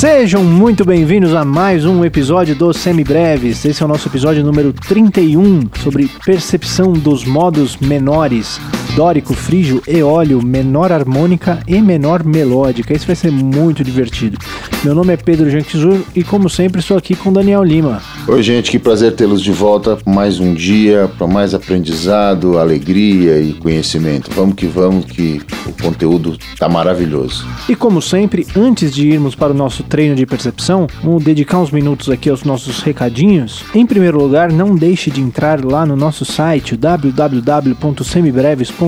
Sejam muito bem-vindos a mais um episódio do Semibreves. Esse é o nosso episódio número 31 sobre percepção dos modos menores dórico, frígio, eólio, menor harmônica e menor melódica. Isso vai ser muito divertido. Meu nome é Pedro Janquizur e, como sempre, estou aqui com Daniel Lima. Oi, gente, que prazer tê-los de volta. Mais um dia para mais aprendizado, alegria e conhecimento. Vamos que vamos, que o conteúdo tá maravilhoso. E, como sempre, antes de irmos para o nosso treino de percepção, vamos dedicar uns minutos aqui aos nossos recadinhos. Em primeiro lugar, não deixe de entrar lá no nosso site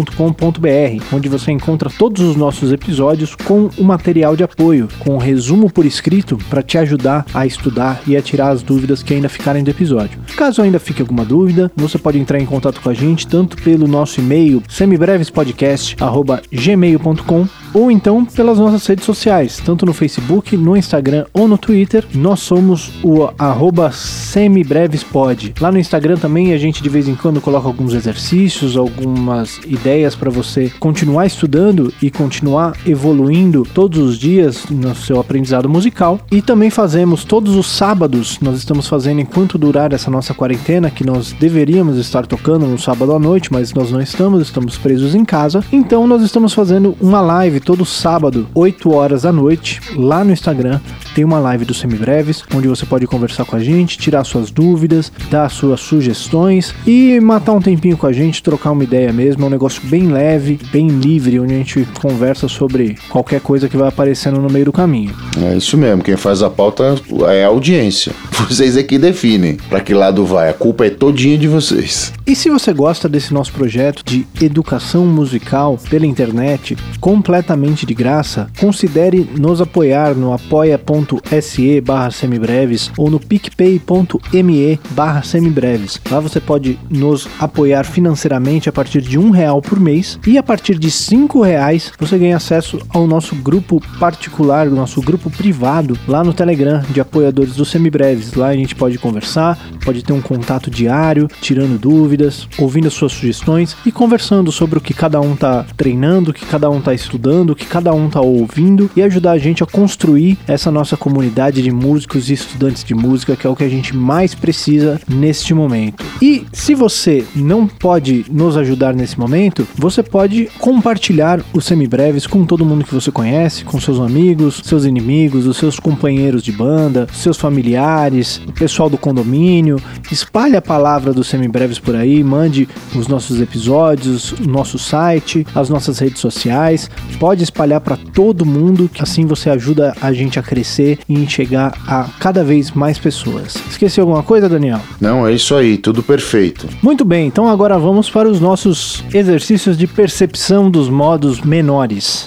www.semibreves.com.br, onde você encontra todos os nossos episódios com o material de apoio, com um resumo por escrito para te ajudar a estudar e a tirar as dúvidas que ainda ficarem do episódio. Caso ainda fique alguma dúvida, você pode entrar em contato com a gente tanto pelo nosso e-mail semibrevespodcast@gmail.com ou então pelas nossas redes sociais, tanto no Facebook, no Instagram ou no Twitter. Nós somos o arroba semibrevespod. Lá no Instagram também a gente de vez em quando coloca alguns exercícios, algumas ideias para você continuar estudando e continuar evoluindo todos os dias no seu aprendizado musical. E também fazemos todos os sábados, nós estamos fazendo enquanto durar essa nossa quarentena, que nós deveríamos estar tocando no sábado à noite, mas nós não estamos, estamos presos em casa. Então nós estamos fazendo uma live todo sábado, 8 horas da noite, lá no Instagram. Tem uma live do Semibreves, onde você pode conversar com a gente, tirar suas dúvidas, dar suas sugestões e matar um tempinho com a gente, trocar uma ideia mesmo. É um negócio bem leve, bem livre, onde a gente conversa sobre qualquer coisa que vai aparecendo no meio do caminho. É isso mesmo, quem faz a pauta é a audiência. Vocês aqui definem para que lado vai. A culpa é todinha de vocês. E se você gosta desse nosso projeto de educação musical pela internet, completamente de graça, considere nos apoiar no apoia.se barra semibreves ou no picpay.me barra semibreves. Lá você pode nos apoiar financeiramente a partir de um real por mês e a partir de cinco reais você ganha acesso ao nosso grupo particular, nosso grupo privado lá no Telegram de apoiadores do Semibreves. Lá a gente pode conversar, pode ter um contato diário, tirando dúvidas, ouvindo as suas sugestões e conversando sobre o que cada um tá treinando, o que cada um tá estudando, o que cada um tá ouvindo e ajudar a gente a construir essa nossa comunidade de músicos e estudantes de música, que é o que a gente mais precisa neste momento. E se você não pode nos ajudar nesse momento, você pode compartilhar os semibreves com todo mundo que você conhece, com seus amigos, seus inimigos, os seus companheiros de banda, seus familiares, o pessoal do condomínio. Espalhe a palavra dos semibreves por aí, mande os nossos episódios, o nosso site, as nossas redes sociais. Pode espalhar para todo mundo, que assim você ajuda a gente a crescer e chegar a cada vez mais pessoas. Esqueci alguma coisa, Daniel? Não, é isso aí, tudo perfeito. Muito bem, então agora vamos para os nossos exercícios de percepção dos modos menores.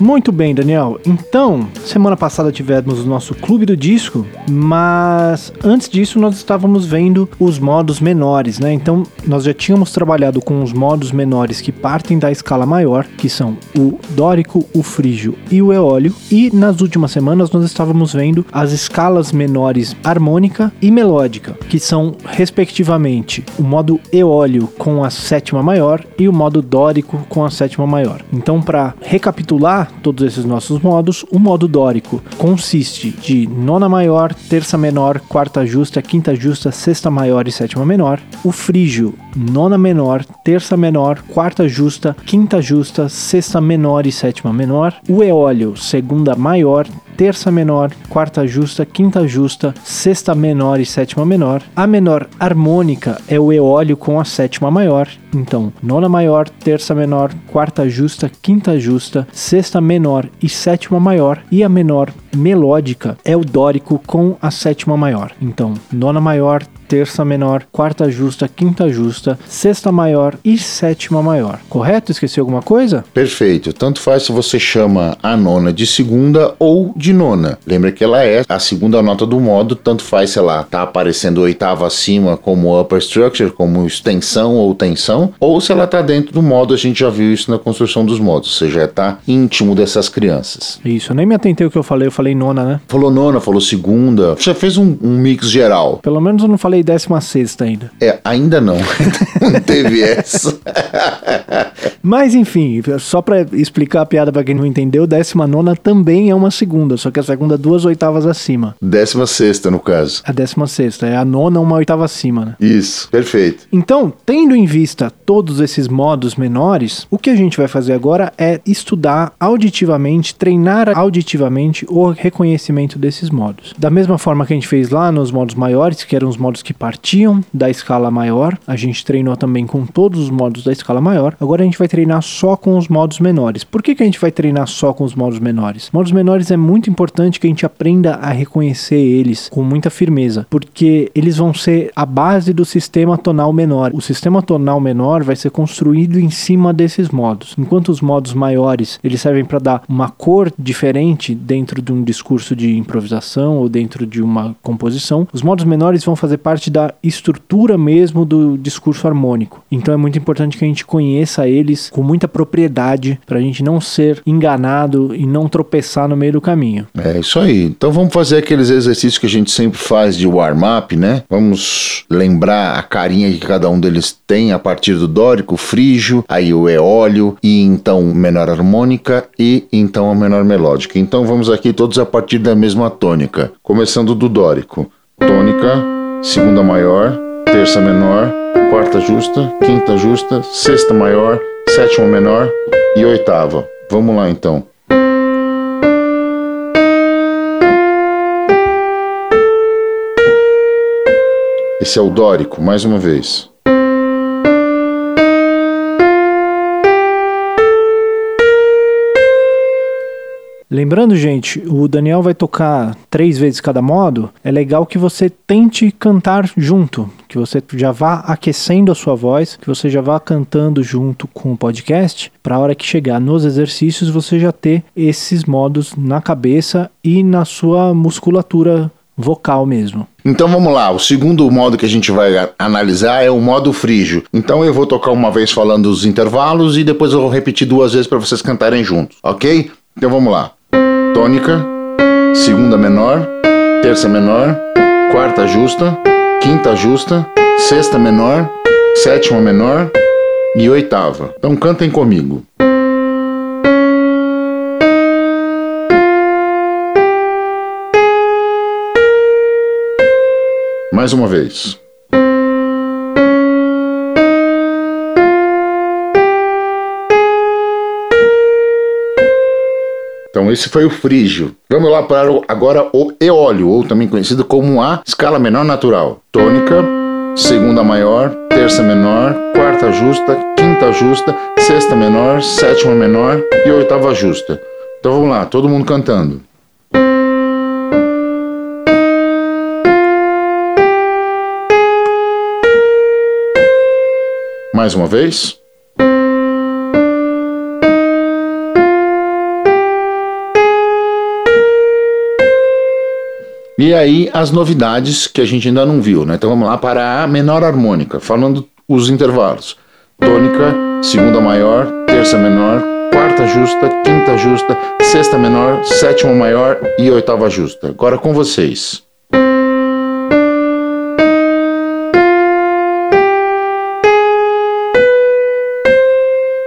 Muito bem, Daniel. Então, semana passada tivemos o nosso clube do disco, mas antes disso nós estávamos vendo os modos menores, né? Então, nós já tínhamos trabalhado com os modos menores que partem da escala maior, que são o dórico, o frígio e o eólio, e nas últimas semanas nós estávamos vendo as escalas menores harmônica e melódica, que são respectivamente o modo eólio com a sétima maior e o modo dórico com a sétima maior. Então, para recapitular todos esses nossos modos, o modo dórico consiste de nona maior, terça menor, quarta justa, quinta justa, sexta maior e sétima menor. O frígio, nona menor, terça menor, quarta justa, quinta justa, sexta menor e sétima menor. O eólio, segunda maior, terça menor, quarta justa, quinta justa, sexta menor e sétima menor. A menor harmônica é o eólio com a sétima maior. Então, nona maior, terça menor, quarta justa, quinta justa, sexta menor e sétima maior. E a menor melódica é o dórico com a sétima maior. Então, nona maior, terça menor, quarta justa, quinta justa, sexta maior e sétima maior. Correto? Esqueci alguma coisa? Perfeito. Tanto faz se você chama a nona de segunda ou de nona. Lembra que ela é a segunda nota do modo, tanto faz se ela tá aparecendo oitava acima como upper structure, como extensão ou tensão, ou se ela tá dentro do modo, a gente já viu isso na construção dos modos, ou seja, tá íntimo dessas crianças. Isso, eu nem me atentei o que eu falei, eu falei nona, né? Falou nona, falou segunda. Você fez um, um mix geral. Pelo menos eu não falei décima sexta ainda. É, ainda não. não teve essa. Mas enfim, só pra explicar a piada pra quem não entendeu, décima nona também é uma segunda, só que a segunda duas oitavas acima. Décima sexta, no caso. A décima sexta, é a nona uma oitava acima, né? Isso, perfeito. Então, tendo em vista todos esses modos menores, o que a gente vai fazer agora é estudar auditivamente, treinar auditivamente o reconhecimento desses modos. Da mesma forma que a gente fez lá nos modos maiores, que eram os modos que partiam da escala maior, a gente treinou também com todos os modos da escala maior. Agora a gente vai treinar só com os modos menores. Por que, que a gente vai treinar só com os modos menores? Modos menores é muito importante que a gente aprenda a reconhecer eles com muita firmeza, porque eles vão ser a base do sistema tonal menor. O sistema tonal menor vai ser construído em cima desses modos. Enquanto os modos maiores, eles servem para dar uma cor diferente dentro de um discurso de improvisação ou dentro de uma composição, os modos menores vão fazer parte da estrutura mesmo do discurso harmônico. Então é muito importante que a gente conheça eles com muita propriedade para a gente não ser enganado e não tropeçar no meio do caminho. É isso aí. Então vamos fazer aqueles exercícios que a gente sempre faz de warm-up, né? Vamos lembrar a carinha que cada um deles tem a partir do dórico, frígio, aí o eólio e então menor harmônica e então a menor melódica. Então vamos aqui todos a partir da mesma tônica, começando do dórico. Tônica, segunda maior, terça menor, quarta justa, quinta justa, sexta maior, sétima menor e oitava. Vamos lá então. Esse é o dórico, mais uma vez. Lembrando, gente, o Daniel vai tocar três vezes cada modo. É legal que você tente cantar junto, que você já vá aquecendo a sua voz, que você já vá cantando junto com o podcast, para a hora que chegar nos exercícios você já ter esses modos na cabeça e na sua musculatura vocal mesmo. Então vamos lá, o segundo modo que a gente vai analisar é o modo frígio. Então eu vou tocar uma vez falando os intervalos e depois eu vou repetir duas vezes para vocês cantarem juntos, ok? Então vamos lá. Tônica, segunda menor, terça menor, quarta justa, quinta justa, sexta menor, sétima menor e oitava. Então cantem comigo. Mais uma vez. Esse foi o frígio. Vamos lá para o, agora o eólio, ou também conhecido como a escala menor natural. Tônica, segunda maior, terça menor, quarta justa, quinta justa, sexta menor, sétima menor e oitava justa. Então vamos lá, todo mundo cantando. Mais uma vez. E aí as novidades que a gente ainda não viu, né? Então vamos lá para a menor harmônica, falando os intervalos. Tônica, segunda maior, terça menor, quarta justa, quinta justa, sexta menor, sétima maior e oitava justa. Agora com vocês.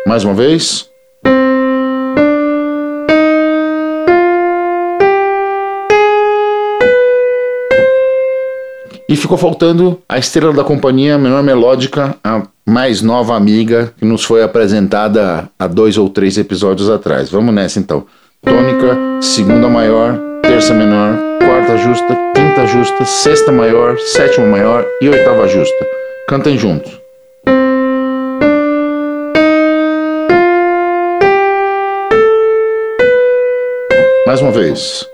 Mais uma vez. E ficou faltando a estrela da companhia, a menor melódica, a mais nova amiga que nos foi apresentada há dois ou três episódios atrás. Vamos nessa então. Tônica, segunda maior, terça menor, quarta justa, quinta justa, sexta maior, sétima maior e oitava justa. Cantem juntos. Mais uma vez.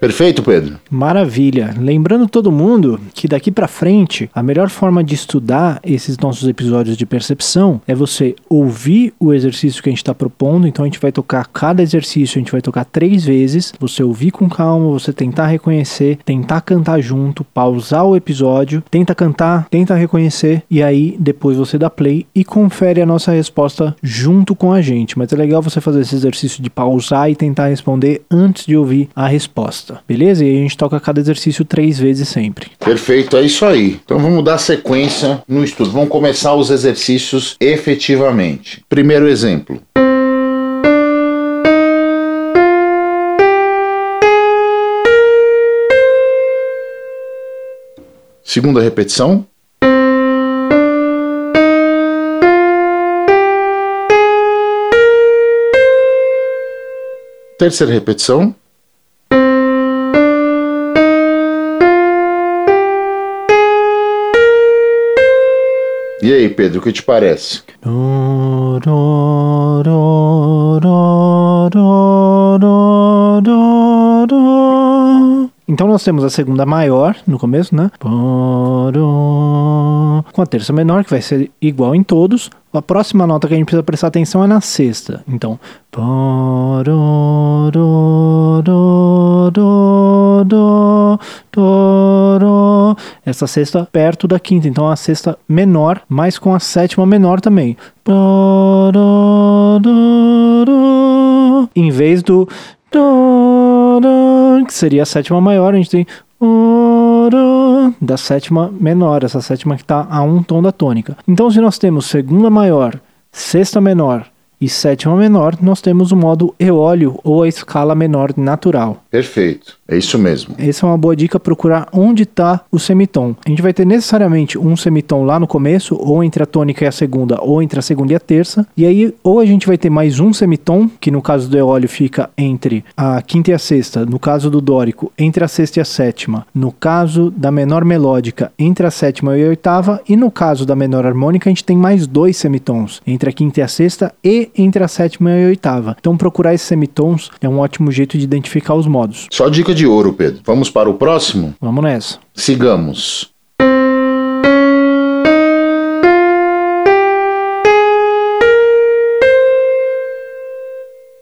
Perfeito, Pedro? Maravilha. Lembrando todo mundo que daqui para frente, a melhor forma de estudar esses nossos episódios de percepção é você ouvir o exercício que a gente está propondo. Então a gente vai tocar cada exercício, a gente vai tocar três vezes. Você ouvir com calma, você tentar reconhecer, tentar cantar junto, pausar o episódio, tenta cantar, tenta reconhecer e aí depois você dá play e confere a nossa resposta junto com a gente. Mas é legal você fazer esse exercício de pausar e tentar responder antes de ouvir a resposta beleza? E a gente toca cada exercício três vezes sempre. Perfeito, é isso aí. Então vamos dar sequência no estudo. Vamos começar os exercícios efetivamente. Primeiro exemplo. Segunda repetição. Terceira repetição. E aí, Pedro, o que te parece? Então nós temos a segunda maior no começo, né? Com a terça menor, que vai ser igual em todos. A próxima nota que a gente precisa prestar atenção é na sexta. Então. Essa sexta perto da quinta. Então a sexta menor, mas com a sétima menor também. Em vez do que seria a sétima maior, a gente tem da sétima menor, essa sétima que está a um tom da tônica. Então, se nós temos segunda maior, sexta menor e sétima menor, nós temos o modo eólio ou a escala menor natural. Perfeito. É isso mesmo. Essa é uma boa dica procurar onde está o semitom. A gente vai ter necessariamente um semitom lá no começo, ou entre a tônica e a segunda, ou entre a segunda e a terça. E aí, ou a gente vai ter mais um semitom, que no caso do eólio fica entre a quinta e a sexta, no caso do dórico, entre a sexta e a sétima, no caso da menor melódica, entre a sétima e a oitava, e no caso da menor harmônica, a gente tem mais dois semitons, entre a quinta e a sexta e entre a sétima e a oitava. Então, procurar esses semitons é um ótimo jeito de identificar os modos. Só dica de ouro, Pedro. Vamos para o próximo? Vamos nessa. Sigamos.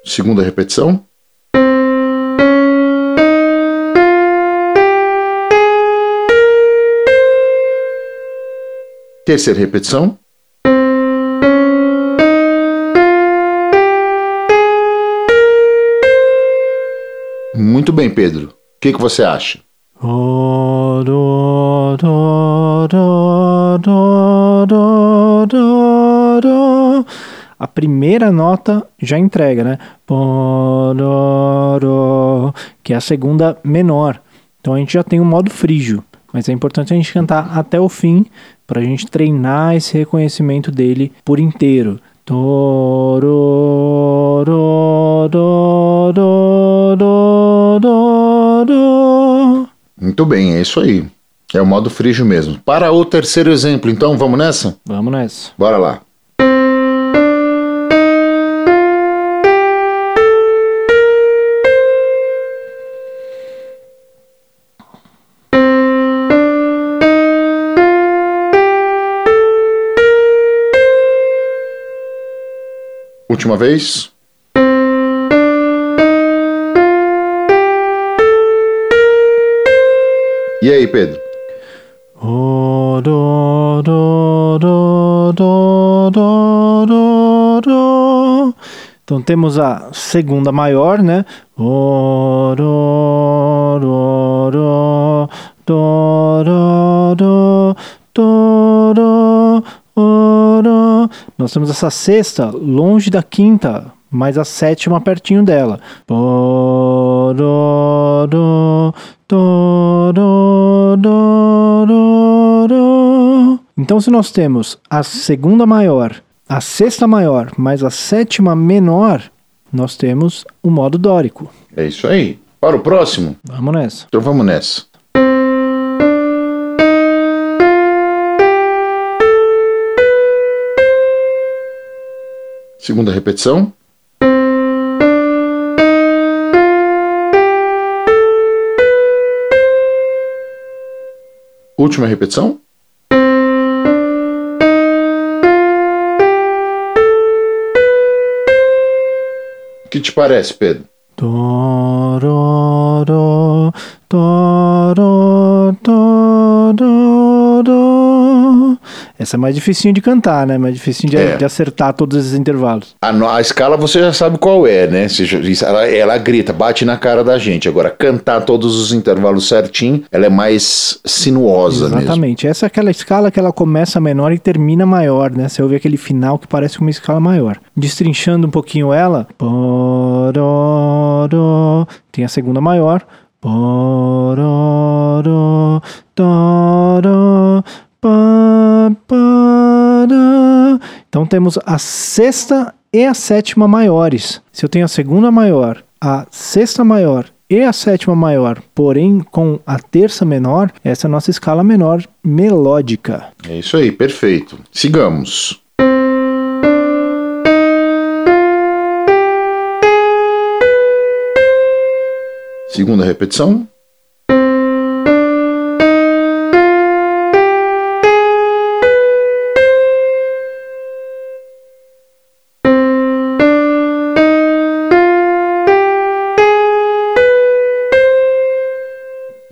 Segunda repetição. Terceira repetição. Muito bem, Pedro. O que, que você acha? A primeira nota já entrega, né? Que é a segunda menor. Então a gente já tem um modo frígio. Mas é importante a gente cantar até o fim para a gente treinar esse reconhecimento dele por inteiro. Do, do, do, do, do, do, do, do. Muito bem, é isso aí. É o modo frígio mesmo. Para o terceiro exemplo, então, vamos nessa? Vamos nessa. Bora lá. Última vez. E aí, Pedro? Então temos a segunda maior, né? Nós temos essa sexta longe da quinta, mas a sétima pertinho dela. Então, se nós temos a segunda maior, a sexta maior, mais a sétima menor, nós temos o modo dórico. É isso aí. Para o próximo? Vamos nessa. Então vamos nessa. Segunda repetição. Última repetição. O que te parece, Pedro? Essa é mais dificinho de cantar, né? Mais dificinho de, É. de acertar todos esses intervalos. A, a escala você já sabe qual é, né? Já- ela, ela grita, bate na cara da gente. Agora, cantar todos os intervalos certinho, ela é mais sinuosa mesmo. Exatamente. Essa é aquela escala que ela começa menor e termina maior, né? Você ouve aquele final que parece uma escala maior. Destrinchando um pouquinho ela, tem a segunda maior, Então temos a sexta e a sétima maiores. Se eu tenho a segunda maior, a sexta maior e a sétima maior, porém com a terça menor, essa é a nossa escala menor melódica. É isso aí, perfeito. Sigamos. Segunda repetição.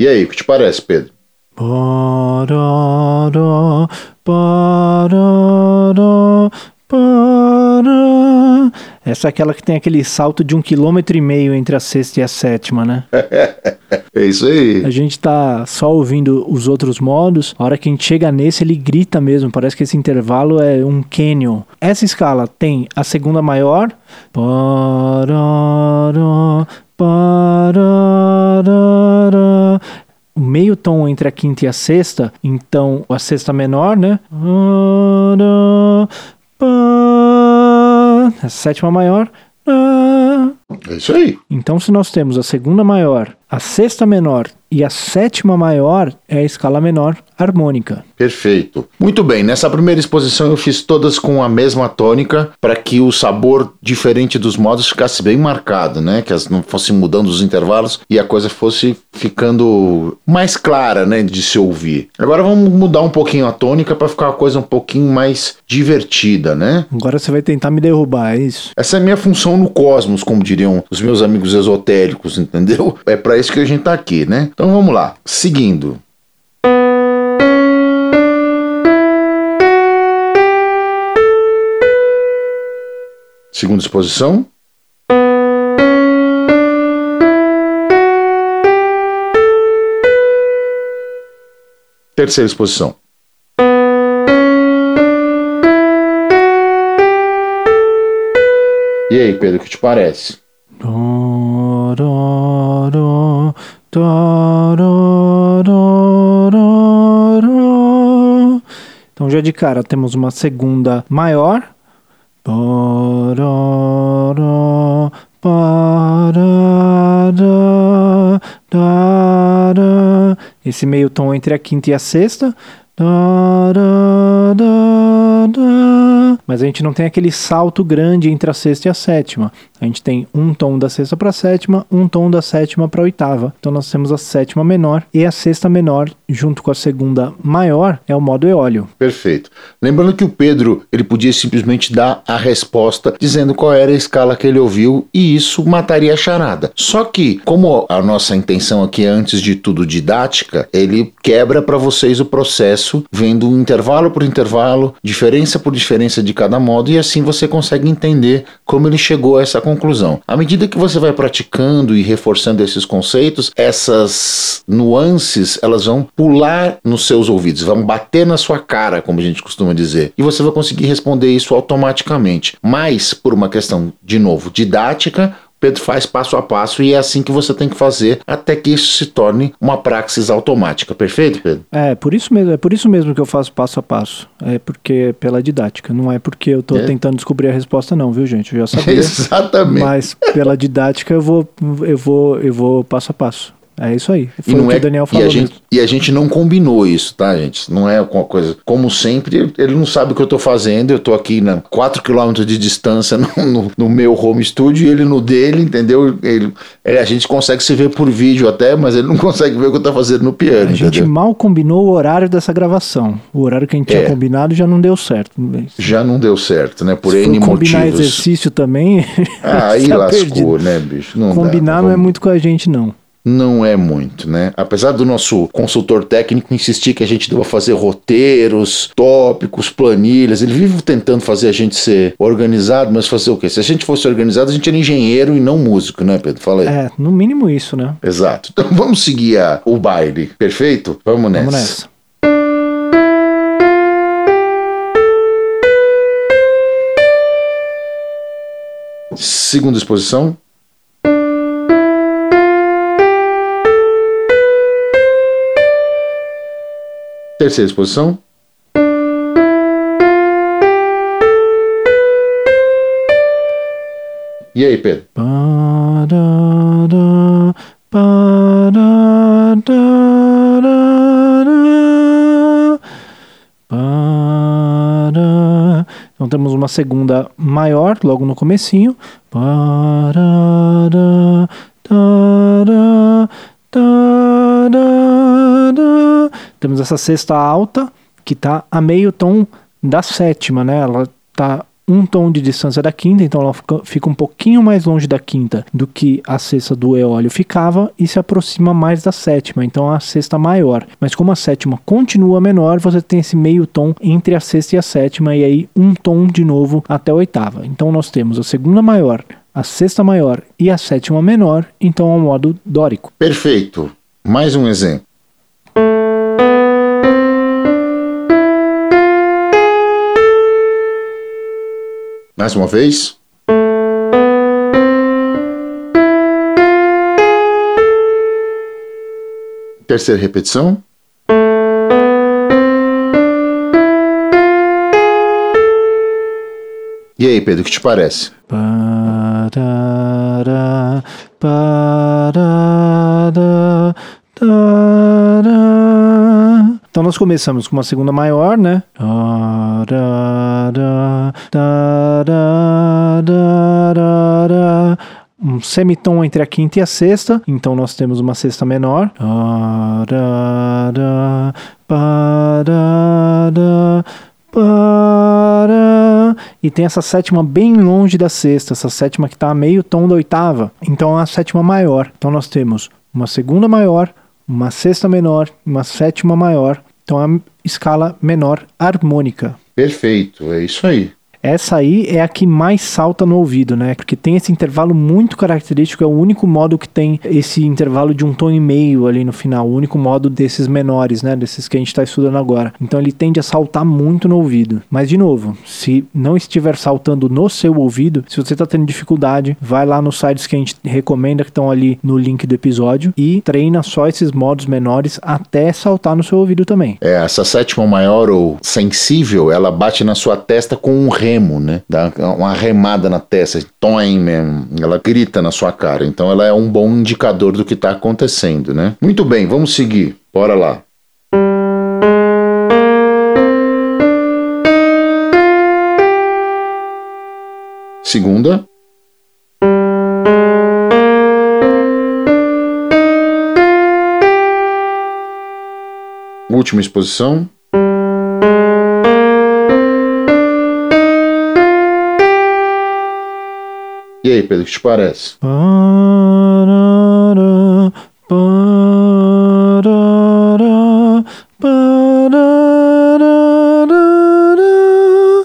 E aí, o que te parece, Pedro? Parará, parará, pará. Essa é aquela que tem aquele salto de um quilômetro e meio entre a sexta e a sétima, né? É isso aí. A gente tá só ouvindo os outros modos, a hora que a gente chega nesse, ele grita mesmo, parece que esse intervalo é um canyon. Essa escala tem a segunda maior, parará, o meio tom entre a quinta e a sexta, então a sexta menor, né? A sétima maior. É isso aí. Então, se nós temos a segunda maior, a sexta menor e a sétima maior, é a escala menor harmônica. Perfeito. Muito bem, nessa primeira exposição eu fiz todas com a mesma tônica para que o sabor diferente dos modos ficasse bem marcado, né? Que as não fossem mudando os intervalos e a coisa fosse ficando mais clara, né, de se ouvir. Agora vamos mudar um pouquinho a tônica para ficar uma coisa um pouquinho mais divertida, né? Agora você vai tentar me derrubar, é isso? Essa é a minha função no cosmos, como diriam os meus amigos esotéricos, entendeu? É para isso que a gente tá aqui, né? Então vamos lá. Seguindo. Segunda exposição. Terceira exposição. E aí, Pedro, o que te parece? Então, já de cara, temos uma segunda maior. Esse meio tom entre a quinta e a sexta. Mas a gente não tem aquele salto grande entre a sexta e a sétima. A gente tem um tom da sexta para a sétima, um tom da sétima para a oitava. Então nós temos a sétima menor e a sexta menor, junto com a segunda maior, é o modo eólio. Perfeito. Lembrando que o Pedro ele podia simplesmente dar a resposta dizendo qual era a escala que ele ouviu e isso mataria a charada. Só que, como a nossa intenção aqui é antes de tudo didática, ele quebra para vocês o processo, vendo um intervalo por intervalo, diferença por diferença de cada modo e assim você consegue entender como ele chegou a essa conclusão. À medida que você vai praticando e reforçando esses conceitos, essas nuances elas vão pular nos seus ouvidos, vão bater na sua cara, como a gente costuma dizer, e você vai conseguir responder isso automaticamente. Mas por uma questão de novo didática, Pedro faz passo a passo e é assim que você tem que fazer até que isso se torne uma praxis automática. Perfeito, Pedro? É, por isso mesmo, é por isso mesmo que eu faço passo a passo. É porque pela didática, não é porque eu tô É. tentando descobrir a resposta não, viu, gente? Eu já sabia. Exatamente. Mas pela didática eu vou eu vou eu vou passo a passo. É isso aí. e Foi o não que é o Daniel e falou a, gente, mesmo. e a gente não combinou isso, tá, gente? Não é uma coisa. Como sempre, ele- não sabe o que eu tô fazendo. Eu tô aqui na 4 km de distância no, no- no meu home studio e ele no dele, entendeu? Ele, ele- a gente consegue se ver por vídeo até, mas ele não consegue ver o que eu tô fazendo no piano, A gente entendeu? mal combinou o horário dessa gravação. O horário que a gente É. tinha combinado já não deu certo. Já não deu certo, né? Por Se N for combinar motivos. exercício também. Ah, aí tá lascou, perdido. né, bicho? Não dá. Combinar não é Vamos- muito com a gente, não. Não é muito, né? Apesar do nosso consultor técnico insistir que a gente deva fazer roteiros, tópicos, planilhas, ele vive tentando fazer a gente ser organizado, mas fazer o quê? Se a gente fosse organizado, a gente era engenheiro e não músico, né, Pedro? Fala aí. É, no mínimo isso, né? Exato. Então vamos seguir a- o baile, perfeito? Vamos nessa. Vamos nessa. Segunda exposição. Terceira exposição. E aí, Pedro? Então temos uma segunda maior logo no comecinho. Parará, tará, tará. Temos essa sexta alta que está a meio tom da sétima, né? Ela tá um tom de distância da quinta, então ela fica, um pouquinho mais longe da quinta do que a sexta do eólio ficava e se aproxima mais da sétima, então a sexta maior. Mas como a sétima continua menor, você tem esse meio tom entre a sexta e a sétima e aí um tom de novo até a oitava. Então nós temos a segunda maior, a sexta maior e a sétima menor, então é o modo dórico. Perfeito. Mais um exemplo. Mais uma vez. Terceira repetição. E aí, Pedro, o que te parece? Então nós começamos com uma segunda maior, né? Tarará. Um semitom entre a quinta e a sexta, então nós temos uma sexta menor. Para e tem essa sétima bem longe da sexta, essa sétima que está a meio tom da oitava. Então é a sétima maior. Então nós temos uma segunda maior, uma sexta menor, uma sétima maior. Então a escala menor harmônica. Perfeito, é isso aí. Essa aí é a que mais salta no ouvido, né? Porque tem esse intervalo muito característico, é o único modo que tem esse intervalo de um tom e meio ali no final, o único modo desses menores, né? Desses que a gente está estudando agora. Então ele tende a saltar muito no ouvido. Mas de novo, se não estiver saltando no seu ouvido, se você está tendo dificuldade, vai lá nos sites que a gente recomenda que estão ali no link do episódio e treina só esses modos menores até saltar no seu ouvido também. É, essa sétima maior ou sensível, ela bate na sua testa com um remo, né? Dá uma remada na testa, toim. Ela grita na sua cara. Então ela é um bom indicador do que está acontecendo, né? Muito bem, vamos seguir. Bora lá. Segunda. Última exposição. E aí, Pedro, o que te parece?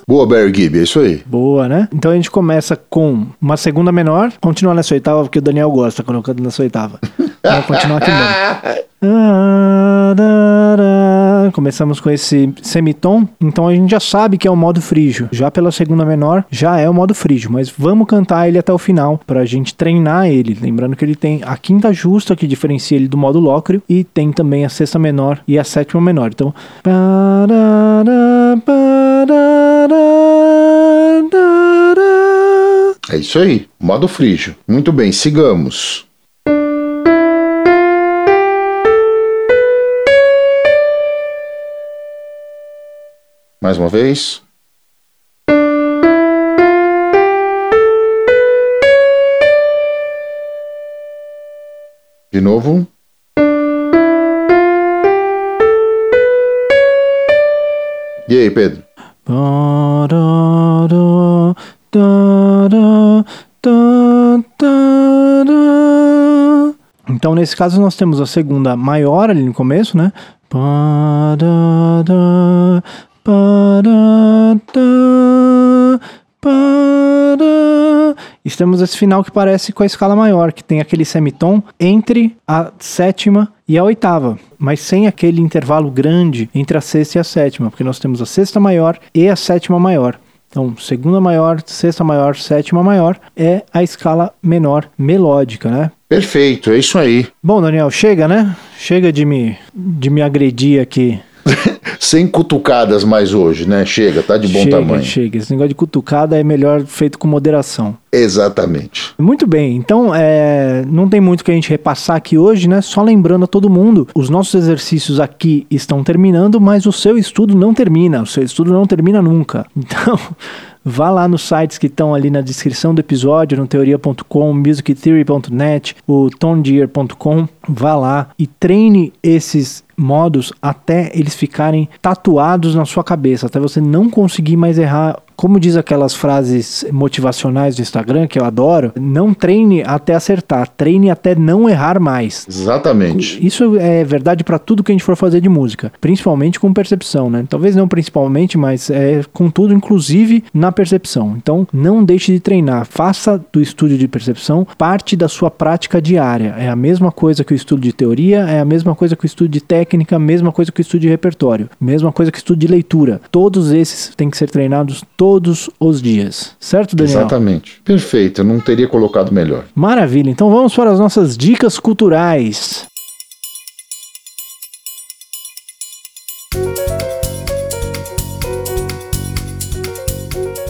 Boa, Barry Gibb, é isso aí. Boa, né? Então a gente começa com uma segunda menor, continua nessa oitava, porque o Daniel gosta quando eu canto nessa oitava. Vamos continuar aqui mesmo. Começamos com esse semitom, então a gente já sabe que é o modo frígio. Já pela segunda menor, já é o modo frígio, mas vamos cantar ele até o final pra gente treinar ele. Lembrando que ele tem a quinta justa que diferencia ele do modo lócreo e tem também a sexta menor e a sétima menor. Então. É isso aí, modo frígio. Muito bem, sigamos. Mais uma vez. De novo. E aí, Pedro? Então, nesse caso, nós temos a segunda maior ali no começo, né? E temos esse final que parece com a escala maior, que tem aquele semitom entre a sétima e a oitava, mas sem aquele intervalo grande entre a sexta e a sétima, porque nós temos a sexta maior e a sétima maior. Então, segunda maior, sexta maior, sétima maior é a escala menor melódica, né? Perfeito, é isso aí. Bom, Daniel, chega, né? Chega de me, de me agredir aqui. Sem cutucadas mais hoje, né? Chega, tá de bom chega, tamanho. Chega, esse negócio de cutucada é melhor feito com moderação. Exatamente. Muito bem, então é, não tem muito que a gente repassar aqui hoje, né? Só lembrando a todo mundo, os nossos exercícios aqui estão terminando, mas o seu estudo não termina, o seu estudo não termina nunca. Então, vá lá nos sites que estão ali na descrição do episódio, no teoria.com, musictheory.net, o tonegear.com, vá lá e treine esses modos até eles ficarem tatuados na sua cabeça, até você não conseguir mais errar como diz aquelas frases motivacionais do Instagram que eu adoro, não treine até acertar, treine até não errar mais. Exatamente. Isso é verdade para tudo que a gente for fazer de música, principalmente com percepção, né? Talvez não principalmente, mas é com tudo, inclusive na percepção. Então, não deixe de treinar, faça do estúdio de percepção parte da sua prática diária. É a mesma coisa que o estudo de teoria, é a mesma coisa que o estudo de técnica, a mesma coisa que o estudo de repertório, mesma coisa que o estudo de leitura. Todos esses têm que ser treinados todos os dias. Certo, Daniel? Exatamente. Perfeito, eu não teria colocado melhor. Maravilha. Então vamos para as nossas dicas culturais.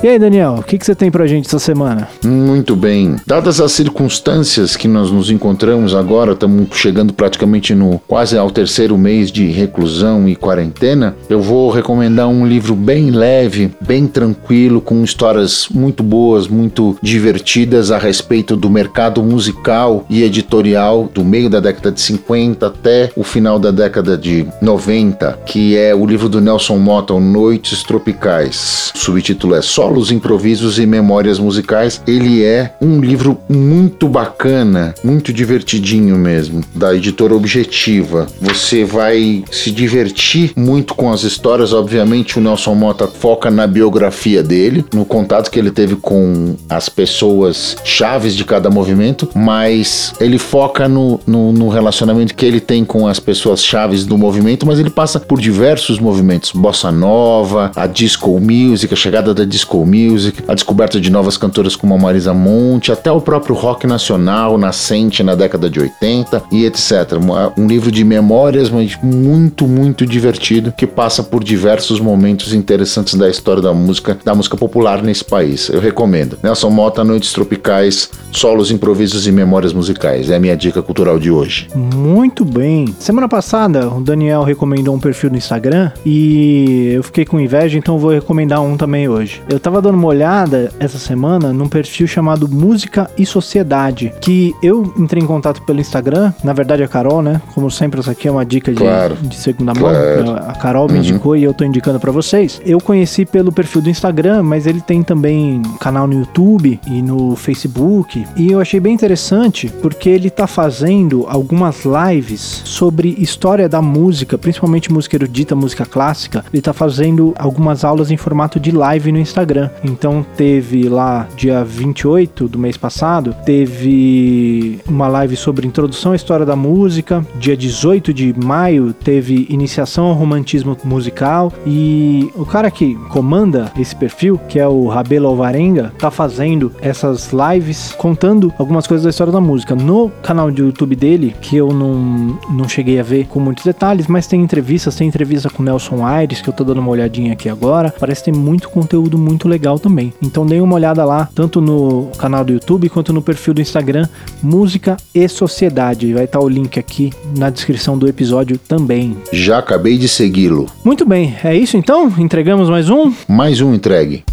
E aí, Daniel, o que, que você tem pra gente essa semana? Muito bem. Dadas as circunstâncias que nós nos encontramos agora, estamos chegando praticamente no quase ao terceiro mês de reclusão e quarentena, eu vou recomendar um livro bem leve, bem tranquilo, com histórias muito boas, muito divertidas a respeito do mercado musical e editorial do meio da década de 50 até o final da década de 90, que é o livro do Nelson Mota, Noites Tropicais. O subtítulo é Só solos, improvisos e memórias musicais. Ele é um livro muito bacana, muito divertidinho mesmo, da editora Objetiva. Você vai se divertir muito com as histórias. Obviamente, o Nelson Mota foca na biografia dele, no contato que ele teve com as pessoas chaves de cada movimento, mas ele foca no, no, no relacionamento que ele tem com as pessoas chaves do movimento, mas ele passa por diversos movimentos: bossa nova, a disco music, a chegada da disco music, a descoberta de novas cantoras como a Marisa Monte, até o próprio rock nacional nascente na década de 80 e etc. Um livro de memórias, mas muito, muito divertido, que passa por diversos momentos interessantes da história da música, da música popular nesse país. Eu recomendo. Nelson Mota, Noites Tropicais, Solos, Improvisos e Memórias Musicais. É a minha dica cultural de hoje. Muito bem. Semana passada, o Daniel recomendou um perfil no Instagram e eu fiquei com inveja, então vou recomendar um também hoje. Eu tava dando uma olhada essa semana num perfil chamado Música e Sociedade, que eu entrei em contato pelo Instagram, na verdade a Carol, né? Como sempre, essa aqui é uma dica de, claro. de segunda claro. mão. A Carol me uhum. indicou e eu tô indicando para vocês. Eu conheci pelo perfil do Instagram, mas ele tem também canal no YouTube e no Facebook. E eu achei bem interessante porque ele tá fazendo algumas lives sobre história da música, principalmente música erudita, música clássica. Ele tá fazendo algumas aulas em formato de live no Instagram. Então teve lá dia 28 do mês passado, teve uma live sobre introdução à história da música. Dia 18 de maio teve iniciação ao romantismo musical e o cara que comanda esse perfil, que é o Rabelo Alvarenga, tá fazendo essas lives contando algumas coisas da história da música. No canal de YouTube dele, que eu não, não cheguei a ver com muitos detalhes, mas tem entrevistas, tem entrevista com Nelson Aires, que eu tô dando uma olhadinha aqui agora. Parece ter muito conteúdo muito legal também. Então dê uma olhada lá, tanto no canal do YouTube quanto no perfil do Instagram, Música e Sociedade. Vai estar o link aqui na descrição do episódio também. Já acabei de segui-lo. Muito bem, é isso então? Entregamos mais um? Mais um entregue.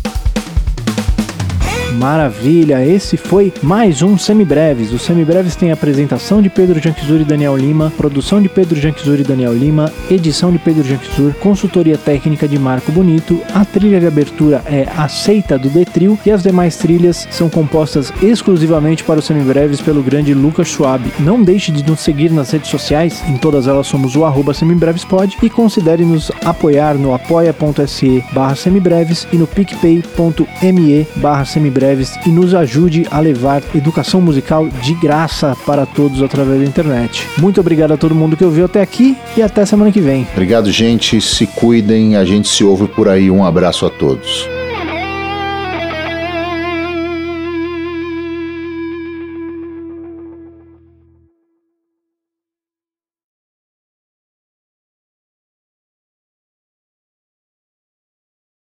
Maravilha, esse foi mais um Semibreves. O Semibreves tem apresentação de Pedro Janquizur e Daniel Lima, produção de Pedro Janquizur e Daniel Lima, edição de Pedro Janquizur, consultoria técnica de Marco Bonito, a trilha de abertura é Aceita do Detril e as demais trilhas são compostas exclusivamente para os Semibreves pelo grande Lucas Schwab. Não deixe de nos seguir nas redes sociais, em todas elas somos o arroba semibrevespod e considere nos apoiar no apoia.se barra semibreves e no picpay.me barra semibreves e nos ajude a levar educação musical de graça para todos através da internet. Muito obrigado a todo mundo que ouviu até aqui e até semana que vem. Obrigado, gente. Se cuidem. A gente se ouve por aí. Um abraço a todos.